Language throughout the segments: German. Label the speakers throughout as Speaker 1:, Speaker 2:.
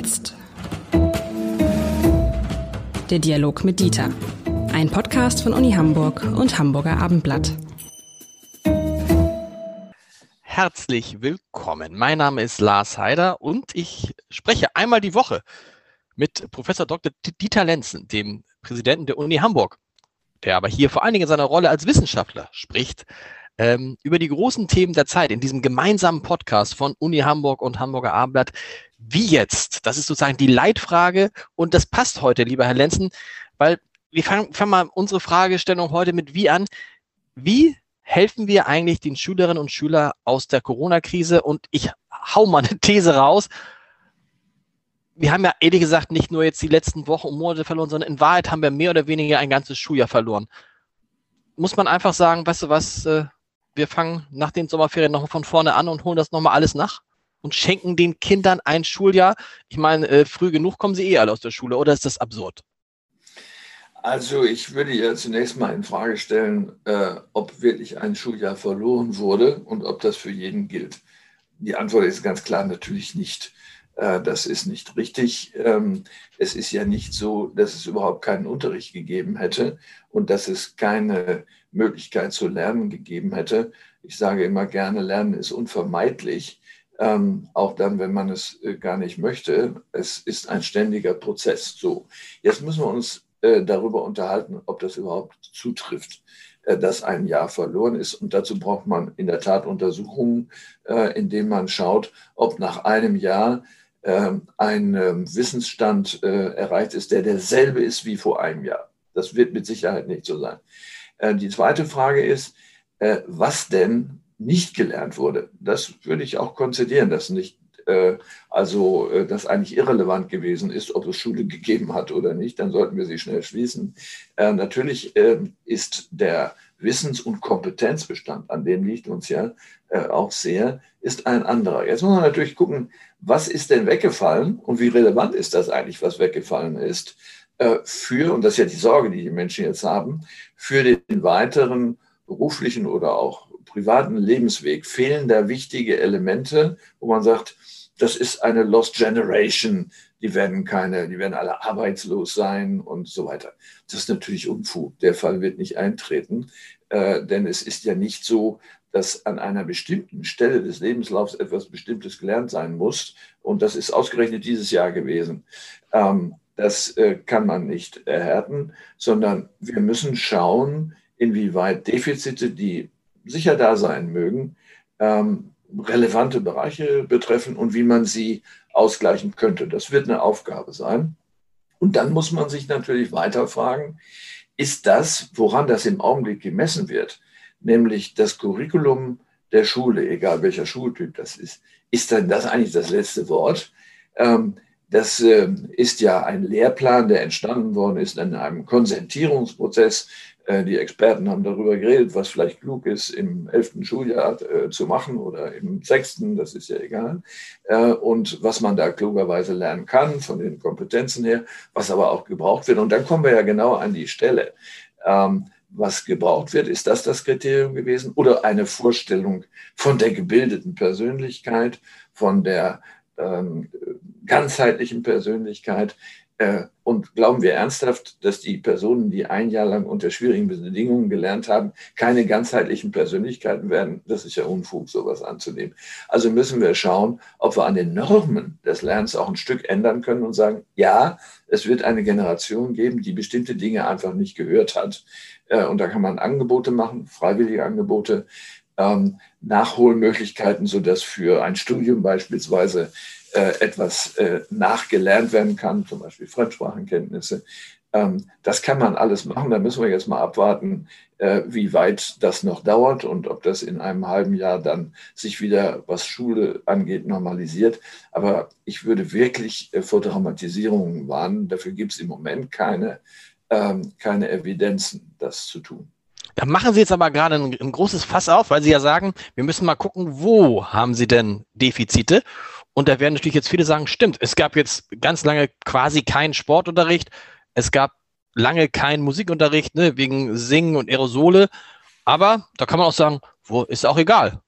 Speaker 1: jetzt? Der Dialog mit Dieter. Ein Podcast von Uni Hamburg und Hamburger Abendblatt.
Speaker 2: Herzlich willkommen. Mein Name ist Lars Heider und ich spreche einmal die Woche mit Professor Dr. Dieter Lenzen, dem Präsidenten der Uni Hamburg, der aber hier vor allen Dingen in seiner Rolle als Wissenschaftler spricht ähm, über die großen Themen der Zeit in diesem gemeinsamen Podcast von Uni Hamburg und Hamburger Abendblatt. Wie jetzt? Das ist sozusagen die Leitfrage und das passt heute, lieber Herr Lenzen, weil wir fangen, fangen mal unsere Fragestellung heute mit wie an. Wie helfen wir eigentlich den Schülerinnen und Schülern aus der Corona-Krise? Und ich hau mal eine These raus. Wir haben ja ehrlich gesagt nicht nur jetzt die letzten Wochen und Monate verloren, sondern in Wahrheit haben wir mehr oder weniger ein ganzes Schuljahr verloren. Muss man einfach sagen, weißt du was, äh, wir fangen nach den Sommerferien nochmal von vorne an und holen das nochmal alles nach und schenken den Kindern ein Schuljahr. Ich meine, äh, früh genug kommen sie eh alle aus der Schule, oder ist das absurd?
Speaker 3: Also ich würde ja zunächst mal in Frage stellen, äh, ob wirklich ein Schuljahr verloren wurde und ob das für jeden gilt. Die Antwort ist ganz klar natürlich nicht. Äh, das ist nicht richtig. Ähm, es ist ja nicht so, dass es überhaupt keinen Unterricht gegeben hätte und dass es keine Möglichkeit zu lernen gegeben hätte. Ich sage immer gerne, Lernen ist unvermeidlich, ähm, auch dann, wenn man es äh, gar nicht möchte. Es ist ein ständiger Prozess. So, jetzt müssen wir uns äh, darüber unterhalten, ob das überhaupt zutrifft dass ein Jahr verloren ist. Und dazu braucht man in der Tat Untersuchungen, indem man schaut, ob nach einem Jahr ähm, ein ähm, Wissensstand äh, erreicht ist, der derselbe ist wie vor einem Jahr. Das wird mit Sicherheit nicht so sein. Äh, die zweite Frage ist, äh, was denn nicht gelernt wurde. Das würde ich auch konzidieren, dass nicht also das eigentlich irrelevant gewesen ist, ob es Schule gegeben hat oder nicht, dann sollten wir sie schnell schließen. natürlich ähm, ist der Wissens- und Kompetenzbestand, an dem liegt uns ja äh, auch sehr, ist ein anderer. Jetzt muss man natürlich gucken, was ist denn weggefallen und wie relevant ist das eigentlich, was weggefallen ist, äh, für, und das ist ja die Sorge, die die Menschen jetzt haben, für den weiteren beruflichen oder auch privaten Lebensweg. Fehlen da wichtige Elemente, wo man sagt, das ist eine Lost Generation, die werden keine, die werden alle arbeitslos sein und so weiter. Das ist natürlich Unfug. Der Fall wird nicht eintreten, äh, denn es ist ja nicht so, dass an einer bestimmten Stelle des Lebenslaufs etwas Bestimmtes gelernt sein muss. Und das ist ausgerechnet dieses Jahr gewesen. Ähm, das äh, kann man nicht erhärten, sondern wir müssen schauen, inwieweit Defizite, die sicher da sein mögen, ähm, relevante Bereiche betreffen und wie man sie ausgleichen könnte. Das wird eine Aufgabe sein. Und dann muss man sich natürlich weiter fragen, ist das, woran das im Augenblick gemessen wird, nämlich das Curriculum der Schule, egal welcher Schultyp das ist, ist dann das eigentlich das letzte Wort? Ähm, das ähm, ist ja ein Lehrplan, der entstanden worden ist in einem Konsentierungsprozess äh, die Experten haben darüber geredet, was vielleicht klug ist, im elften Schuljahr äh, zu machen oder im sechsten, das ist ja egal. Äh, und was man da klugerweise lernen kann von den Kompetenzen her, was aber auch gebraucht wird. Und dann kommen wir ja genau an die Stelle. Ähm, was gebraucht wird, ist das das Kriterium gewesen oder eine Vorstellung von der gebildeten Persönlichkeit, von der ähm, ganzheitlichen Persönlichkeit, äh, und glauben wir ernsthaft, dass die Personen, die ein Jahr lang unter schwierigen Bedingungen gelernt haben, keine ganzheitlichen Persönlichkeiten werden? Das ist ja Unfug, sowas anzunehmen. Also müssen wir schauen, ob wir an den Normen des Lernens auch ein Stück ändern können und sagen, ja, es wird eine Generation geben, die bestimmte Dinge einfach nicht gehört hat. Äh, und da kann man Angebote machen, freiwillige Angebote, ähm, Nachholmöglichkeiten, sodass für ein Studium beispielsweise etwas äh, nachgelernt werden kann, zum Beispiel Fremdsprachenkenntnisse. Ähm, das kann man alles machen. Da müssen wir jetzt mal abwarten, äh, wie weit das noch dauert und ob das in einem halben Jahr dann sich wieder, was Schule angeht, normalisiert. Aber ich würde wirklich äh, vor Dramatisierungen warnen. Dafür gibt es im Moment keine, ähm, keine Evidenzen, das zu tun.
Speaker 2: Da machen Sie jetzt aber gerade ein, ein, großes Fass auf, weil Sie ja sagen, wir müssen mal gucken, wo haben Sie denn Defizite? Und da werden natürlich jetzt viele sagen, stimmt, es gab jetzt ganz lange quasi keinen Sportunterricht, es gab lange keinen Musikunterricht, ne, wegen Singen und Aerosole. Aber da kann man auch sagen, wo ist auch egal.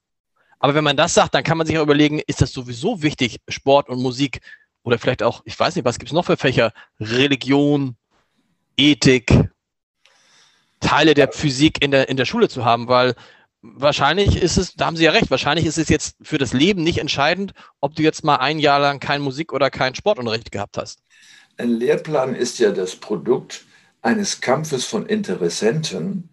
Speaker 2: Aber wenn man das sagt, dann kann man sich auch überlegen, ist das sowieso wichtig, Sport und Musik oder vielleicht auch, ich weiß nicht, was gibt es noch für Fächer? Religion, Ethik, Teile der Physik in der, in der Schule zu haben, weil wahrscheinlich ist es, da haben Sie ja recht, wahrscheinlich ist es jetzt für das Leben nicht entscheidend, ob du jetzt mal ein Jahr lang keinen Musik- oder keinen Sportunterricht gehabt hast.
Speaker 3: Ein Lehrplan ist ja das Produkt eines Kampfes von Interessenten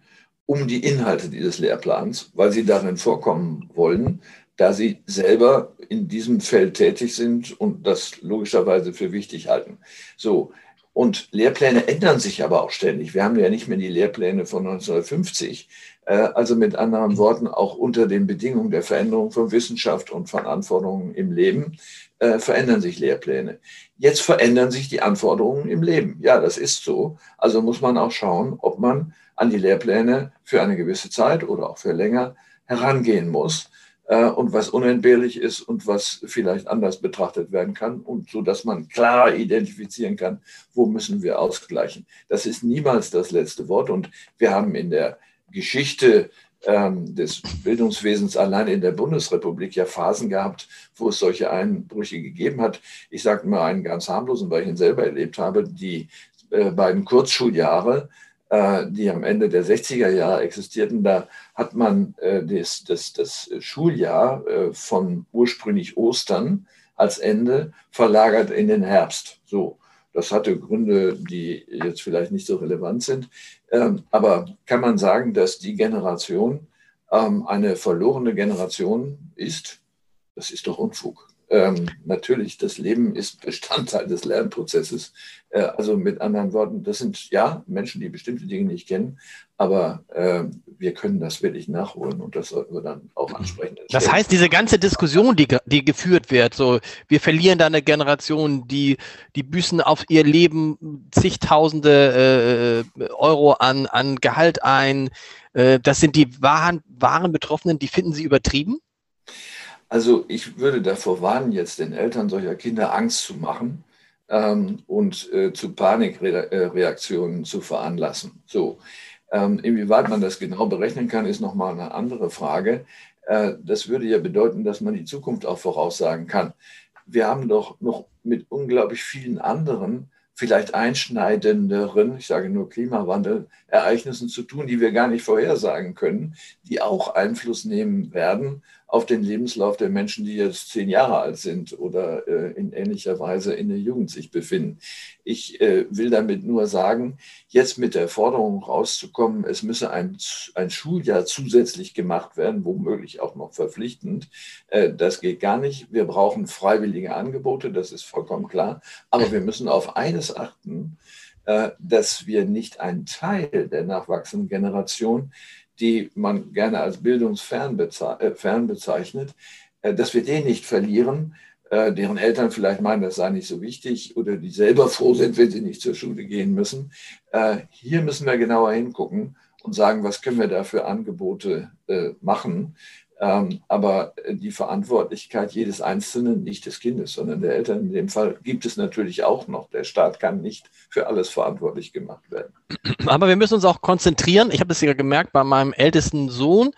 Speaker 3: um die Inhalte dieses Lehrplans, weil sie darin vorkommen wollen, da sie selber in diesem Feld tätig sind und das logischerweise für wichtig halten. So. Und Lehrpläne ändern sich aber auch ständig. Wir haben ja nicht mehr die Lehrpläne von 1950. Äh, also mit anderen Worten, auch unter den Bedingungen der Veränderung von Wissenschaft und von Anforderungen im Leben äh, verändern sich Lehrpläne. Jetzt verändern sich die Anforderungen im Leben. Ja, das ist so. Also muss man auch schauen, ob man an die Lehrpläne für eine gewisse Zeit oder auch für länger herangehen muss und was unentbehrlich ist und was vielleicht anders betrachtet werden kann und so, dass man klar identifizieren kann, wo müssen wir ausgleichen. Das ist niemals das letzte Wort und wir haben in der Geschichte ähm, des Bildungswesens allein in der Bundesrepublik ja Phasen gehabt, wo es solche Einbrüche gegeben hat. Ich sage mal einen ganz harmlosen, weil ich ihn selber erlebt habe. Die äh, beiden Kurzschuljahre, äh, die am Ende der 60er Jahre existierten, da hat man äh, das, das, das Schuljahr äh, von ursprünglich Ostern als Ende verlagert in den Herbst. So. Das hatte Gründe, die jetzt vielleicht nicht so relevant sind. Ähm, aber kann man sagen, dass die Generation ähm, eine verlorene Generation ist? Das ist doch Unfug. Ähm, natürlich, das Leben ist Bestandteil des Lernprozesses. Äh, also mit anderen Worten, das sind ja Menschen, die bestimmte Dinge nicht kennen, aber äh, wir können das wirklich nachholen und das sollten wir dann auch ansprechen.
Speaker 2: Das heißt, diese ganze Diskussion, die, die geführt wird, so wir verlieren da eine Generation, die, die büßen auf ihr Leben zigtausende äh, Euro an, an Gehalt ein. Äh, das sind die wahren, wahren Betroffenen, die finden Sie übertrieben?
Speaker 3: Also ich würde davor warnen, jetzt den Eltern solcher Kinder Angst zu machen ähm, und äh, zu Panikreaktionen zu veranlassen. So, ähm, inwieweit man das genau berechnen kann, ist nochmal eine andere Frage. Äh, das würde ja bedeuten, dass man die Zukunft auch voraussagen kann. Wir haben doch noch mit unglaublich vielen anderen vielleicht einschneidenderen, ich sage nur Klimawandel, Ereignissen zu tun, die wir gar nicht vorhersagen können, die auch Einfluss nehmen werden auf den Lebenslauf der Menschen, die jetzt zehn Jahre alt sind oder äh, in ähnlicher Weise in der Jugend sich befinden. Ich äh, will damit nur sagen, jetzt mit der Forderung rauszukommen, es müsse ein, ein Schuljahr zusätzlich gemacht werden, womöglich auch noch verpflichtend, äh, das geht gar nicht. Wir brauchen freiwillige Angebote, das ist vollkommen klar. Aber wir müssen auf eines achten, äh, dass wir nicht einen Teil der nachwachsenden Generation die man gerne als bildungsfern äh, bezeichnet, äh, dass wir den nicht verlieren, äh, deren Eltern vielleicht meinen, das sei nicht so wichtig oder die selber froh sind, wenn sie nicht zur Schule gehen müssen. Hier müssen wir genauer hingucken und sagen, was können wir da für Angebote machen, ähm, aber die Verantwortlichkeit jedes Einzelnen, nicht des Kindes, sondern der Eltern in dem Fall, gibt es natürlich auch noch. Der Staat kann nicht für alles verantwortlich gemacht werden.
Speaker 2: Aber wir müssen uns auch konzentrieren. Ich habe das ja gemerkt bei meinem ältesten Sohn,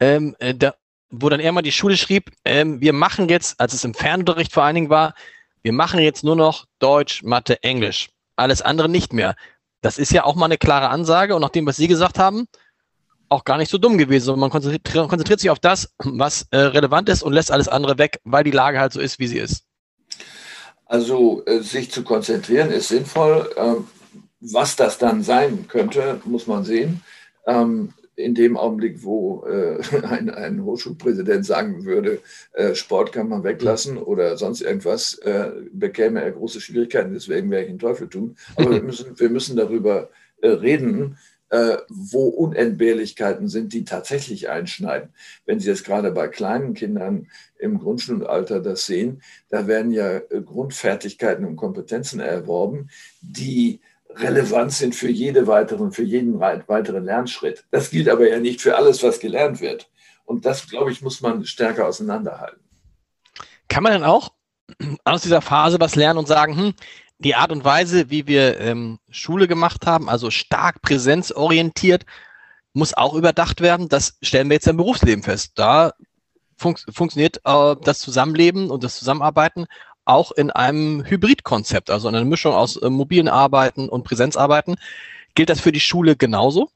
Speaker 2: ähm, äh, da, wo dann er mal die Schule schrieb, ähm, wir machen jetzt, als es im Fernunterricht vor allen Dingen war, wir machen jetzt nur noch Deutsch, Mathe, Englisch. Alles andere nicht mehr. Das ist ja auch mal eine klare Ansage. Und nach dem, was Sie gesagt haben, auch gar nicht so dumm gewesen, sondern man konzentriert, konzentriert sich auf das, was äh, relevant ist und lässt alles andere weg, weil die Lage halt so ist, wie sie ist.
Speaker 3: Also äh, sich zu konzentrieren ist sinnvoll. Ähm, was das dann sein könnte, muss man sehen. Ähm, in dem Augenblick, wo äh, ein, ein, Hochschulpräsident sagen würde, äh, Sport kann man weglassen oder sonst irgendwas, äh, bekäme er große Schwierigkeiten. Deswegen werde ich den Teufel tun. Aber wir müssen, wir müssen darüber äh, reden, wo Unentbehrlichkeiten sind, die tatsächlich einschneiden. Wenn Sie jetzt gerade bei kleinen Kindern im Grundschulalter das sehen, da werden ja äh, Grundfertigkeiten und Kompetenzen erworben, die relevant sind für jede weiteren, für jeden weiteren Lernschritt. Das gilt aber ja nicht für alles, was gelernt wird. Und das, glaube ich, muss man stärker auseinanderhalten.
Speaker 2: Kann man dann auch aus dieser Phase was lernen und sagen, hm, die Art und Weise, wie wir ähm, Schule gemacht haben, also stark präsenzorientiert, muss auch überdacht werden. Das stellen wir jetzt im Berufsleben fest. Da fun funktioniert äh, das Zusammenleben und das Zusammenarbeiten auch in einem Hybridkonzept, also in einer Mischung aus äh, mobilen Arbeiten und Präsenzarbeiten. Gilt das für die Schule genauso?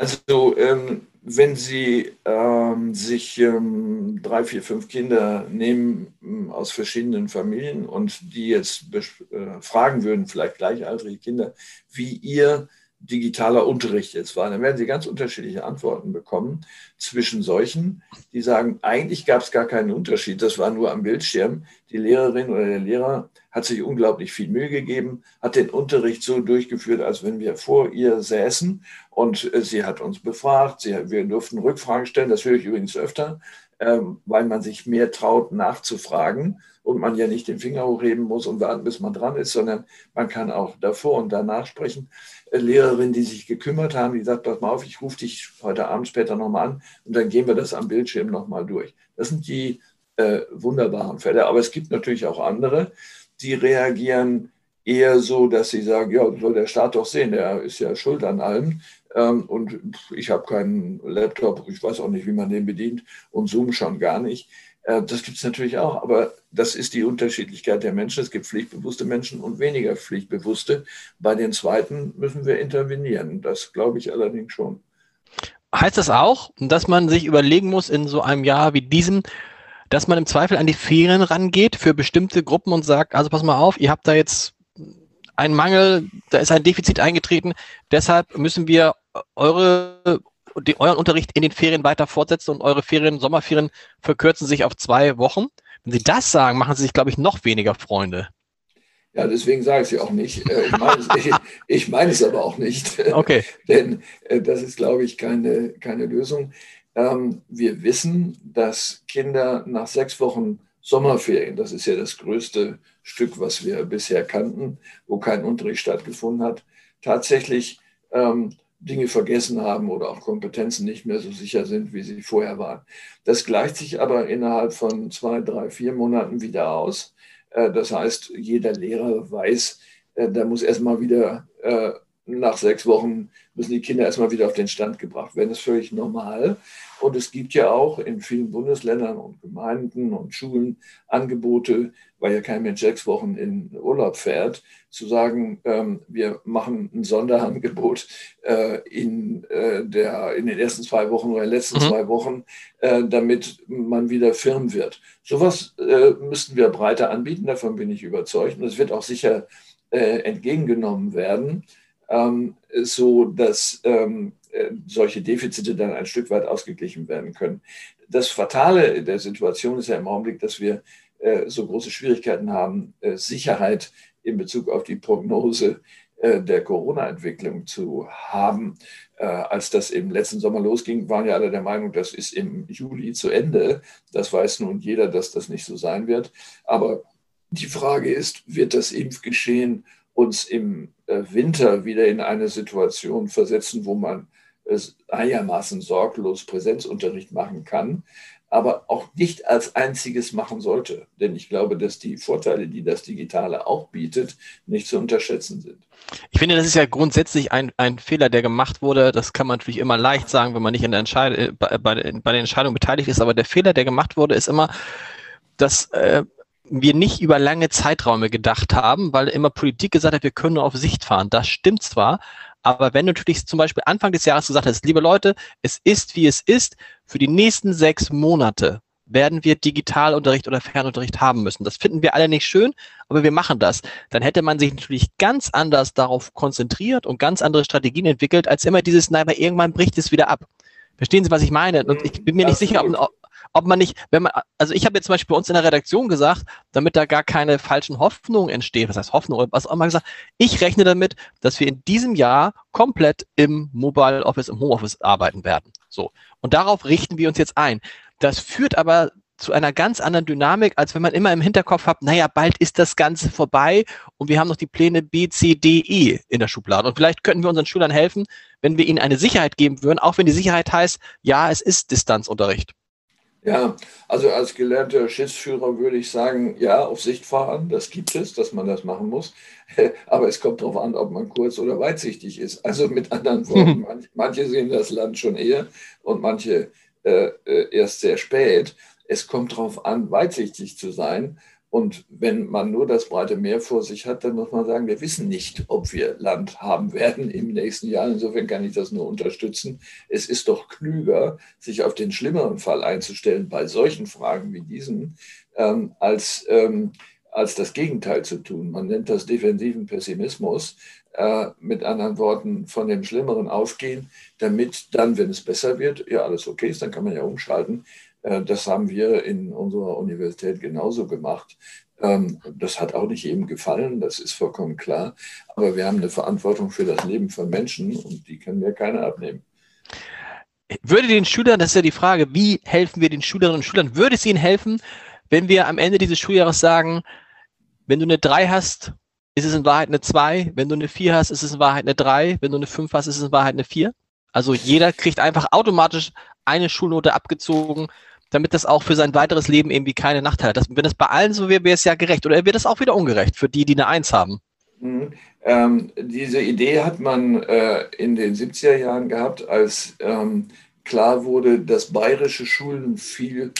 Speaker 3: Also ähm, wenn Sie ähm, sich ähm, drei, vier, fünf Kinder nehmen ähm, aus verschiedenen Familien und die jetzt äh, fragen würden, vielleicht gleichaltrige Kinder, wie ihr digitaler Unterricht jetzt war, dann werden Sie ganz unterschiedliche Antworten bekommen zwischen solchen, die sagen, eigentlich gab es gar keinen Unterschied, das war nur am Bildschirm. Die Lehrerin oder der Lehrer hat sich unglaublich viel Mühe gegeben, hat den Unterricht so durchgeführt, als wenn wir vor ihr säßen und äh, sie hat uns befragt, sie, wir durften Rückfragen stellen, das höre ich übrigens öfter, ähm, weil man sich mehr traut nachzufragen und man ja nicht den Finger hochheben muss und warten, bis man dran ist, sondern man kann auch davor und danach sprechen. Äh, Lehrerinnen, die sich gekümmert haben, die sagt, pass mal auf, ich rufe dich heute Abend später nochmal an und dann gehen wir das am Bildschirm nochmal durch. Das sind die äh, wunderbaren Fälle. Aber es gibt natürlich auch andere, die reagieren eher so, dass sie sagen, ja, soll der Staat doch sehen, der ist ja schuld an allem. Ähm, und ich habe keinen Laptop, ich weiß auch nicht, wie man den bedient und Zoom schon gar nicht. Äh, das gibt es natürlich auch, aber das ist die Unterschiedlichkeit der Menschen. Es gibt pflichtbewusste Menschen und weniger pflichtbewusste. Bei den zweiten müssen wir intervenieren. Das glaube ich allerdings schon.
Speaker 2: Heißt das auch, dass man sich überlegen muss in so einem Jahr wie diesem, dass man im Zweifel an die Ferien rangeht für bestimmte Gruppen und sagt, also pass mal auf, ihr habt da jetzt einen Mangel, da ist ein Defizit eingetreten, deshalb müssen wir eure die, euren Unterricht in den Ferien weiter fortsetzen und eure Ferien, Sommerferien verkürzen sich auf zwei Wochen. Wenn Sie das sagen, machen Sie sich, glaube ich, noch weniger Freunde.
Speaker 3: Ja, deswegen sage ich es ja auch nicht. Äh, ich meine, es, ich, ich meine es aber auch nicht.
Speaker 2: Okay.
Speaker 3: Denn äh, das ist, glaube ich, keine, keine Lösung. Ähm, wir wissen, dass Kinder nach sechs Wochen Sommerferien, das ist ja das größte Stück, was wir bisher kannten, wo kein Unterricht stattgefunden hat, tatsächlich ähm, Dinge vergessen haben oder auch Kompetenzen nicht mehr so sicher sind, wie sie vorher waren. Das gleicht sich aber innerhalb von zwei, drei, vier Monaten wieder aus. Äh, das heißt, jeder Lehrer weiß, äh, da muss erstmal wieder äh, nach sechs Wochen müssen die Kinder erstmal wieder auf den Stand gebracht werden. Das ist völlig normal. Und es gibt ja auch in vielen Bundesländern und Gemeinden und Schulen Angebote, weil ja kein Mensch sechs Wochen in Urlaub fährt, zu sagen, ähm, wir machen ein Sonderangebot äh, in, äh, der, in den ersten zwei Wochen oder in den letzten mhm. zwei Wochen, äh, damit man wieder firm wird. Sowas äh, müssten wir breiter anbieten, davon bin ich überzeugt. Und es wird auch sicher äh, entgegengenommen werden ähm, so dass ähm, äh, solche Defizite dann ein Stück weit ausgeglichen werden können. Das Fatale der Situation ist ja im Augenblick, dass wir äh, so große Schwierigkeiten haben, äh, Sicherheit in Bezug auf die Prognose äh, der Corona-Entwicklung zu haben. Äh, als das im letzten Sommer losging, waren ja alle der Meinung, das ist im Juli zu Ende. Das weiß nun jeder, dass das nicht so sein wird. Aber die Frage ist, wird das Impfgeschehen uns im äh, Winter wieder in eine Situation versetzen, wo man es einigermaßen sorglos Präsenzunterricht machen kann, aber auch nicht als einziges machen sollte. Denn ich glaube, dass die Vorteile, die das Digitale auch bietet, nicht zu unterschätzen sind.
Speaker 2: Ich finde, das ist ja grundsätzlich ein, ein Fehler, der gemacht wurde. Das kann man natürlich immer leicht sagen, wenn man nicht in der Entscheid äh, bei, bei, bei der Entscheidung beteiligt ist. Aber der Fehler, der gemacht wurde, ist immer, dass äh, wir nicht über lange Zeiträume gedacht haben, weil immer Politik gesagt hat, wir können nur auf Sicht fahren. Das stimmt zwar, aber wenn du natürlich zum Beispiel Anfang des Jahres gesagt hast, liebe Leute, es ist wie es ist, für die nächsten sechs Monate werden wir Digitalunterricht oder Fernunterricht haben müssen. Das finden wir alle nicht schön, aber wir machen das. Dann hätte man sich natürlich ganz anders darauf konzentriert und ganz andere Strategien entwickelt, als immer dieses, nein, aber irgendwann bricht es wieder ab. Verstehen Sie, was ich meine? Und ich bin mir nicht sicher, ob, ob man nicht, wenn man, also ich habe jetzt zum Beispiel bei uns in der Redaktion gesagt, damit da gar keine falschen Hoffnungen entstehen, was heißt Hoffnung oder was auch immer gesagt, ich rechne damit, dass wir in diesem Jahr komplett im Mobile Office, im Homeoffice arbeiten werden. So. Und darauf richten wir uns jetzt ein. Das führt aber zu einer ganz anderen Dynamik, als wenn man immer im Hinterkopf hat, naja, bald ist das Ganze vorbei und wir haben noch die Pläne B, C, D, E in der Schublade. Und vielleicht könnten wir unseren Schülern helfen, wenn wir ihnen eine Sicherheit geben würden, auch wenn die Sicherheit heißt, ja, es ist Distanzunterricht.
Speaker 3: Ja, also als gelernter Schiffsführer würde ich sagen, ja, auf Sicht fahren, das gibt es, dass man das machen muss. Aber es kommt darauf an, ob man kurz- oder weitsichtig ist. Also mit anderen Worten, manche sehen das Land schon eher und manche äh, äh, erst sehr spät. Es kommt darauf an, weitsichtig zu sein Und wenn man nur das breite Meer vor sich hat, dann muss man sagen, wir wissen nicht, ob wir Land haben werden im nächsten Jahr. Insofern kann ich das nur unterstützen. Es ist doch klüger, sich auf den schlimmeren Fall einzustellen bei solchen Fragen wie diesen, ähm, als, ähm, als das Gegenteil zu tun. Man nennt das defensiven Pessimismus. Äh, mit anderen Worten, von dem Schlimmeren ausgehen, damit dann, wenn es besser wird, ja, alles okay ist, dann kann man ja umschalten. Äh, das haben wir in unserer Universität genauso gemacht. Ähm, das hat auch nicht jedem gefallen, das ist vollkommen klar. Aber wir haben eine Verantwortung für das Leben von Menschen und die kann mir keiner abnehmen.
Speaker 2: Würde den Schülern, das ist ja die Frage, wie helfen wir den Schülerinnen und Schülern, würde es ihnen helfen, wenn wir am Ende dieses Schuljahres sagen, wenn du eine 3 hast, ist es in Wahrheit eine 2, wenn du eine 4 hast, ist es in Wahrheit eine 3, wenn du eine 5 hast, ist es in Wahrheit eine 4? Also jeder kriegt einfach automatisch eine Schulnote abgezogen damit das auch für sein weiteres Leben irgendwie keine Nachteile hat. Das, wenn das bei allen so wäre, wäre es ja gerecht. Oder wird das auch wieder ungerecht für die, die eine Eins haben?
Speaker 3: Mhm. Ähm, diese Idee hat man äh, in den 70er Jahren gehabt, als ähm, klar wurde, dass bayerische Schulen viel,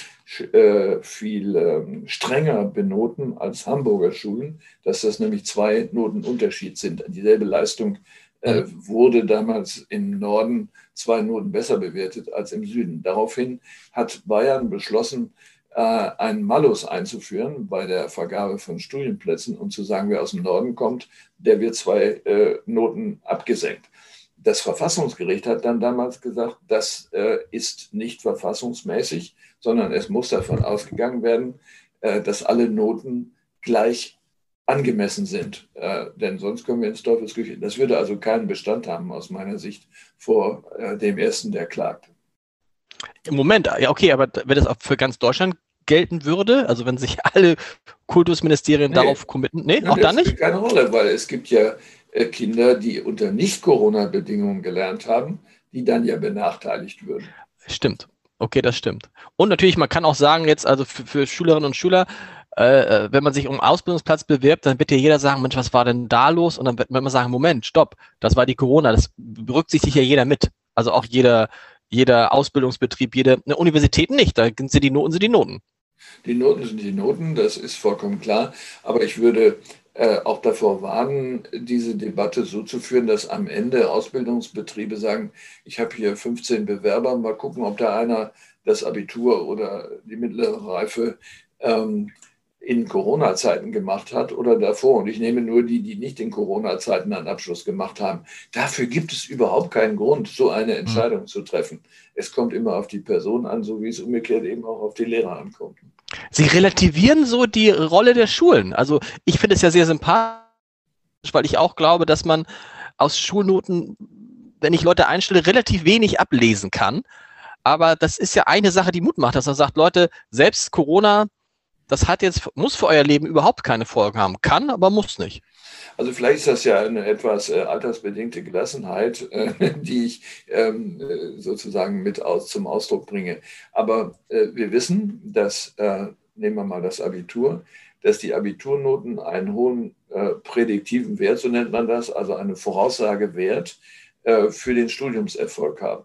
Speaker 3: äh, viel ähm, strenger benoten als Hamburger Schulen, dass das nämlich zwei Noten Unterschied sind. Dieselbe Leistung äh, wurde damals im Norden zwei Noten besser bewertet als im Süden. Daraufhin hat Bayern beschlossen, äh, einen Malus einzuführen bei der Vergabe von Studienplätzen und zu sagen, wer aus dem Norden kommt, der wird zwei äh, Noten abgesenkt. Das Verfassungsgericht hat dann damals gesagt, das äh, ist nicht verfassungsmäßig, sondern es muss davon ausgegangen werden, dass alle Noten gleich angemessen sind. Äh, denn sonst kommen wir ins Teufelsküche. Das würde also keinen Bestand haben aus meiner Sicht vor äh, dem Ersten, der klagt.
Speaker 2: Im Moment, ja, okay, aber wenn das auch für ganz Deutschland gelten würde, also wenn sich alle Kultusministerien nee. darauf committen, nee, auch da nicht? Das
Speaker 3: spielt keine Rolle, weil es gibt ja äh, Kinder, die unter Nicht-Corona-Bedingungen gelernt haben, die dann ja benachteiligt würden.
Speaker 2: Stimmt. Okay, das stimmt. Und natürlich, man kann auch sagen, jetzt also für, für Schülerinnen und Schüler, äh, äh, wenn man sich um Ausbildungsplatz bewirbt, dann wird ja jeder sagen, Mensch, was war denn da los? Und dann wird man sagen, Moment, stopp, das war die Corona, das berücksichtigt ja jeder mit. Also auch jeder, jeder Ausbildungsbetrieb, jede eine Universität nicht. Da sind die Noten, sind die Noten.
Speaker 3: Die Noten sind die Noten, das ist vollkommen klar. Aber ich würde äh, auch davor warnen, diese Debatte so zu führen, dass am Ende Ausbildungsbetriebe sagen, ich habe hier 15 Bewerber, mal gucken, ob da einer das Abitur oder die mittlere Reife ähm, in Corona-Zeiten gemacht hat oder davor. Und ich nehme nur die, die nicht in Corona-Zeiten einen Abschluss gemacht haben. Dafür gibt es überhaupt keinen Grund, so eine hm. Entscheidung zu treffen. Es kommt immer auf die Person an, so wie es umgekehrt eben auch auf die Lehrer ankommt.
Speaker 2: Sie relativieren so die Rolle der Schulen. Also ich finde es ja sehr sympathisch, weil ich auch glaube, dass man aus Schulnoten, wenn ich Leute einstelle, relativ wenig ablesen kann. Aber das ist ja eine Sache, die Mut macht, dass man sagt, Leute, selbst Corona das hat jetzt, muss für euer Leben überhaupt keine Folgen haben. Kann, aber muss nicht.
Speaker 3: Also vielleicht ist das ja eine etwas äh, altersbedingte Gelassenheit, äh, die ich ähm, äh, sozusagen mit aus, zum Ausdruck bringe. Aber äh, wir wissen, dass, äh, nehmen wir mal das Abitur, dass die Abiturnoten einen hohen äh, prädiktiven Wert, so nennt man das, also eine Voraussagewert für den Studiumserfolg haben.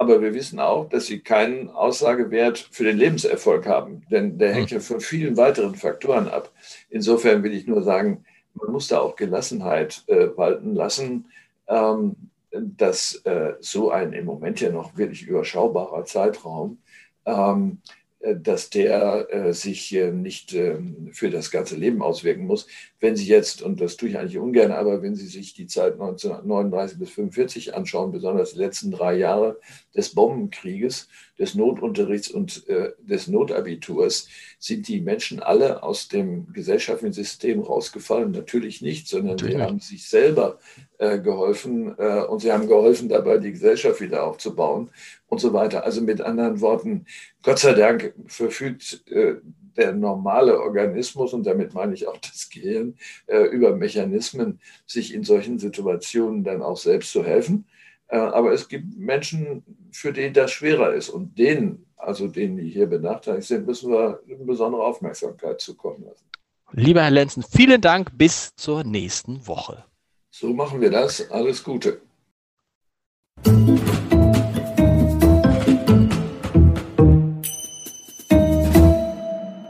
Speaker 3: Aber wir wissen auch, dass sie keinen Aussagewert für den Lebenserfolg haben, denn der hängt hm. ja von vielen weiteren Faktoren ab. Insofern will ich nur sagen, man muss da auch Gelassenheit äh, walten lassen, ähm, dass äh, so ein im Moment ja noch wirklich überschaubarer Zeitraum ähm, äh, dass der äh, sich äh, nicht ähm, für das ganze Leben auswirken muss. Wenn Sie jetzt, und das tue ich eigentlich ungern, aber wenn Sie sich die Zeit 1939 bis 1945 anschauen, besonders die letzten drei Jahre des Bombenkrieges, des Notunterrichts und des Notabiturs, sind die Menschen alle aus dem gesellschaftlichen System rausgefallen? Natürlich nicht, sondern Natürlich. sie haben sich selber geholfen und sie haben geholfen dabei, die Gesellschaft wieder aufzubauen und so weiter. Also mit anderen Worten, Gott sei Dank verfügt äh, der normale Organismus, und damit meine ich auch das Gehirn, äh, über Mechanismen, sich in solchen Situationen dann auch selbst zu helfen. Äh, aber es gibt Menschen, für die das schwerer ist. Und denen, also denen, die hier benachteiligt sind, müssen wir eine besondere Aufmerksamkeit zukommen lassen.
Speaker 2: Lieber Herr Lenzen, vielen Dank. Bis zur nächsten Woche.
Speaker 3: So machen wir das. Alles Gute.